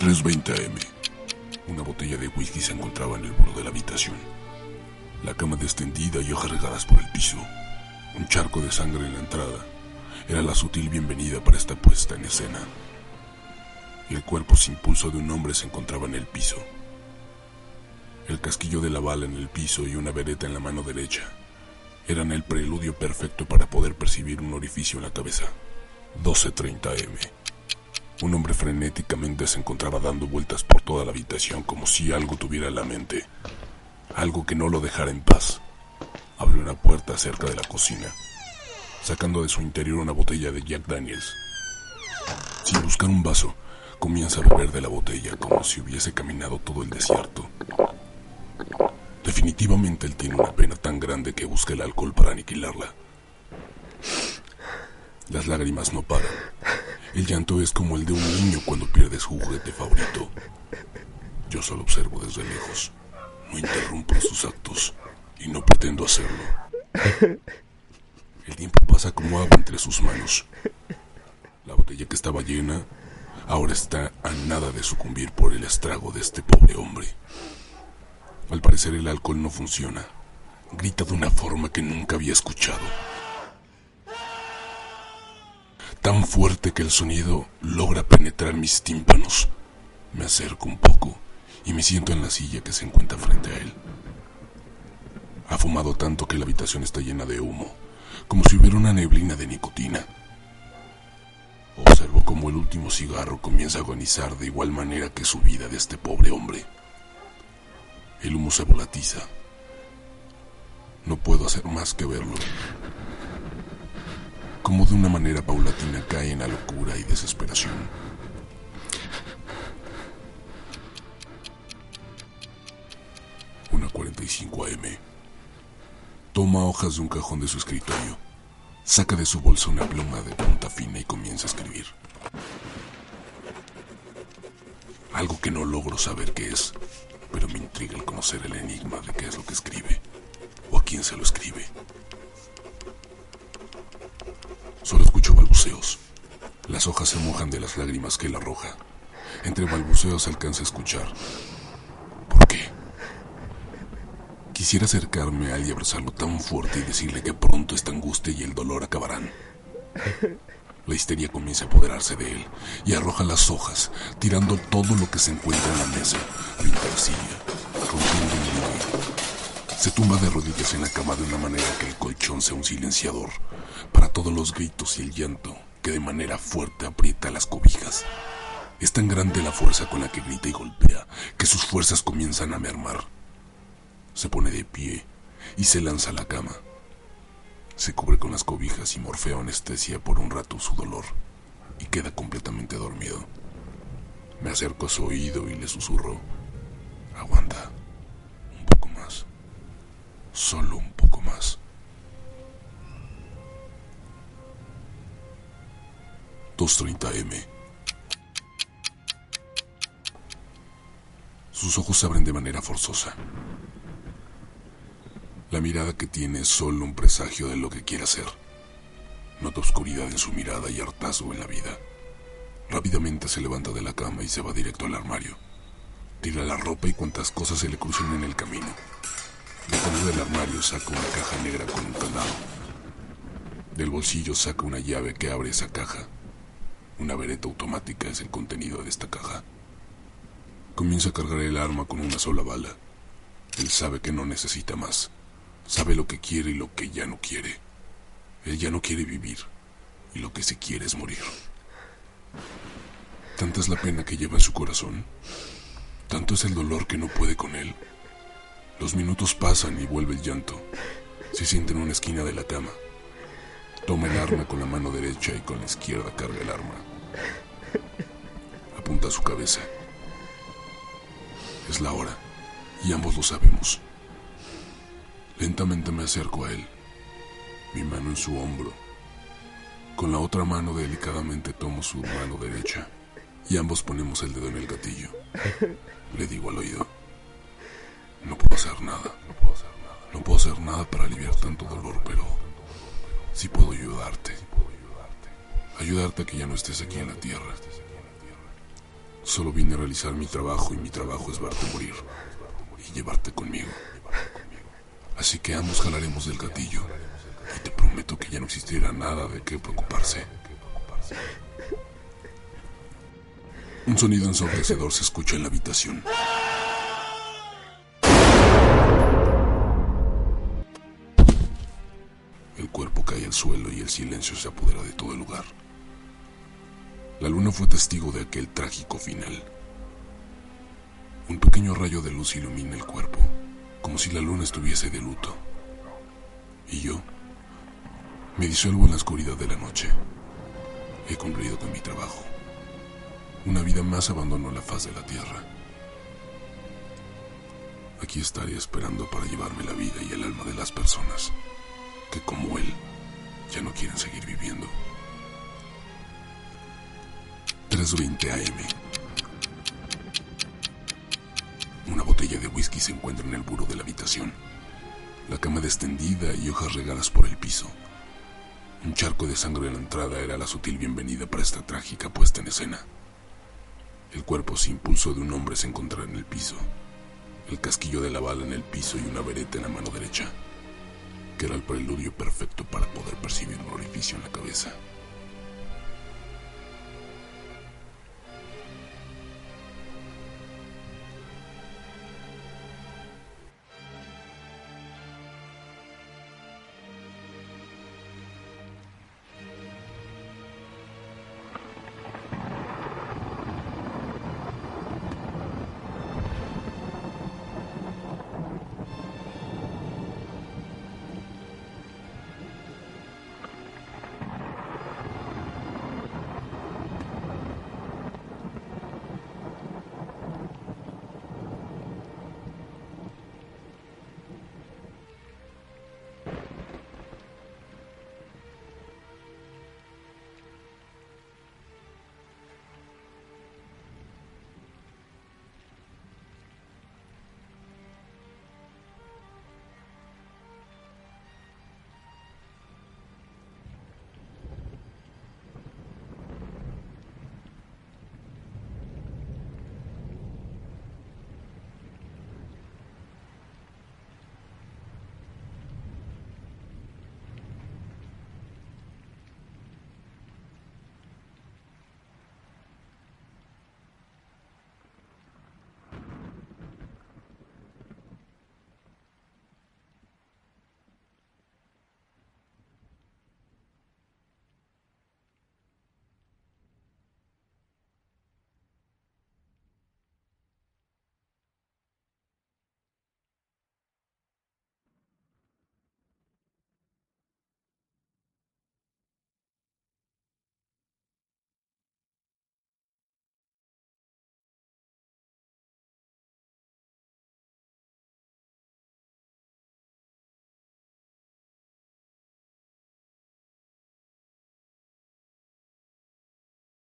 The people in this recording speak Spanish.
3.20 am. Una botella de whisky se encontraba en el borde de la habitación. La cama descendida y hojas regadas por el piso. Un charco de sangre en la entrada. Era la sutil bienvenida para esta puesta en escena. El cuerpo sin pulso de un hombre se encontraba en el piso. El casquillo de la bala en el piso y una vereta en la mano derecha eran el preludio perfecto para poder percibir un orificio en la cabeza. 12.30 m. Un hombre frenéticamente se encontraba dando vueltas por toda la habitación como si algo tuviera en la mente. Algo que no lo dejara en paz. Abrió una puerta cerca de la cocina, sacando de su interior una botella de Jack Daniels. Sin buscar un vaso, comienza a beber de la botella como si hubiese caminado todo el desierto. Definitivamente él tiene una pena tan grande que busca el alcohol para aniquilarla. Las lágrimas no paran. El llanto es como el de un niño cuando pierde su juguete favorito. Yo solo observo desde lejos. No interrumpo sus actos y no pretendo hacerlo. El tiempo pasa como agua entre sus manos. La botella que estaba llena ahora está a nada de sucumbir por el estrago de este pobre hombre. Al parecer el alcohol no funciona. Grita de una forma que nunca había escuchado. Tan fuerte que el sonido logra penetrar mis tímpanos. Me acerco un poco y me siento en la silla que se encuentra frente a él. Ha fumado tanto que la habitación está llena de humo, como si hubiera una neblina de nicotina. Observo cómo el último cigarro comienza a agonizar de igual manera que su vida de este pobre hombre. El humo se volatiza. No puedo hacer más que verlo. Como de una manera paulatina cae en la locura y desesperación. Una 45 AM. Toma hojas de un cajón de su escritorio. Saca de su bolsa una pluma de punta fina y comienza a escribir. Algo que no logro saber qué es pero me intriga el conocer el enigma de qué es lo que escribe o a quién se lo escribe. Solo escucho balbuceos. Las hojas se mojan de las lágrimas que él arroja. Entre balbuceos alcanza a escuchar. ¿Por qué? Quisiera acercarme a él y abrazarlo tan fuerte y decirle que pronto esta angustia y el dolor acabarán. La histeria comienza a apoderarse de él y arroja las hojas, tirando todo lo que se encuentra en la mesa, pinta rompiendo un Se tumba de rodillas en la cama de una manera que el colchón sea un silenciador todos los gritos y el llanto que de manera fuerte aprieta las cobijas. Es tan grande la fuerza con la que grita y golpea que sus fuerzas comienzan a mermar. Se pone de pie y se lanza a la cama. Se cubre con las cobijas y Morfeo anestesia por un rato su dolor y queda completamente dormido. Me acerco a su oído y le susurro, aguanta, un poco más, solo un ...2.30 M. Sus ojos se abren de manera forzosa. La mirada que tiene es solo un presagio de lo que quiere hacer. Nota oscuridad en su mirada y hartazgo en la vida. Rápidamente se levanta de la cama y se va directo al armario. Tira la ropa y cuantas cosas se le cruzan en el camino. De del armario saca una caja negra con un candado. Del bolsillo saca una llave que abre esa caja. Una vereta automática es el contenido de esta caja. Comienza a cargar el arma con una sola bala. Él sabe que no necesita más. Sabe lo que quiere y lo que ya no quiere. Él ya no quiere vivir y lo que se quiere es morir. Tanta es la pena que lleva en su corazón. Tanto es el dolor que no puede con él. Los minutos pasan y vuelve el llanto. Se siente en una esquina de la cama. Toma el arma con la mano derecha y con la izquierda carga el arma. Apunta su cabeza. Es la hora y ambos lo sabemos. Lentamente me acerco a él, mi mano en su hombro. Con la otra mano delicadamente tomo su mano derecha y ambos ponemos el dedo en el gatillo. Le digo al oído, no puedo hacer nada, no puedo hacer nada, no puedo hacer nada para aliviar tanto dolor, pero sí puedo ayudarte. Ayudarte a que ya no estés aquí en la tierra. Solo vine a realizar mi trabajo y mi trabajo es verte morir y llevarte conmigo. Así que ambos jalaremos del gatillo y te prometo que ya no existirá nada de qué preocuparse. Un sonido ensordecedor se escucha en la habitación. El cuerpo cae al suelo y el silencio se apodera de todo el lugar. La luna fue testigo de aquel trágico final. Un pequeño rayo de luz ilumina el cuerpo, como si la luna estuviese de luto. Y yo me disuelvo en la oscuridad de la noche. He cumplido con mi trabajo. Una vida más abandonó la faz de la tierra. Aquí estaré esperando para llevarme la vida y el alma de las personas que como él ya no quieren seguir viviendo. 3.20 AM. Una botella de whisky se encuentra en el buro de la habitación. La cama extendida y hojas regadas por el piso. Un charco de sangre en la entrada era la sutil bienvenida para esta trágica puesta en escena. El cuerpo sin impulso de un hombre se encontraba en el piso, el casquillo de la bala en el piso y una vereta en la mano derecha, que era el preludio perfecto para poder percibir un orificio en la cabeza.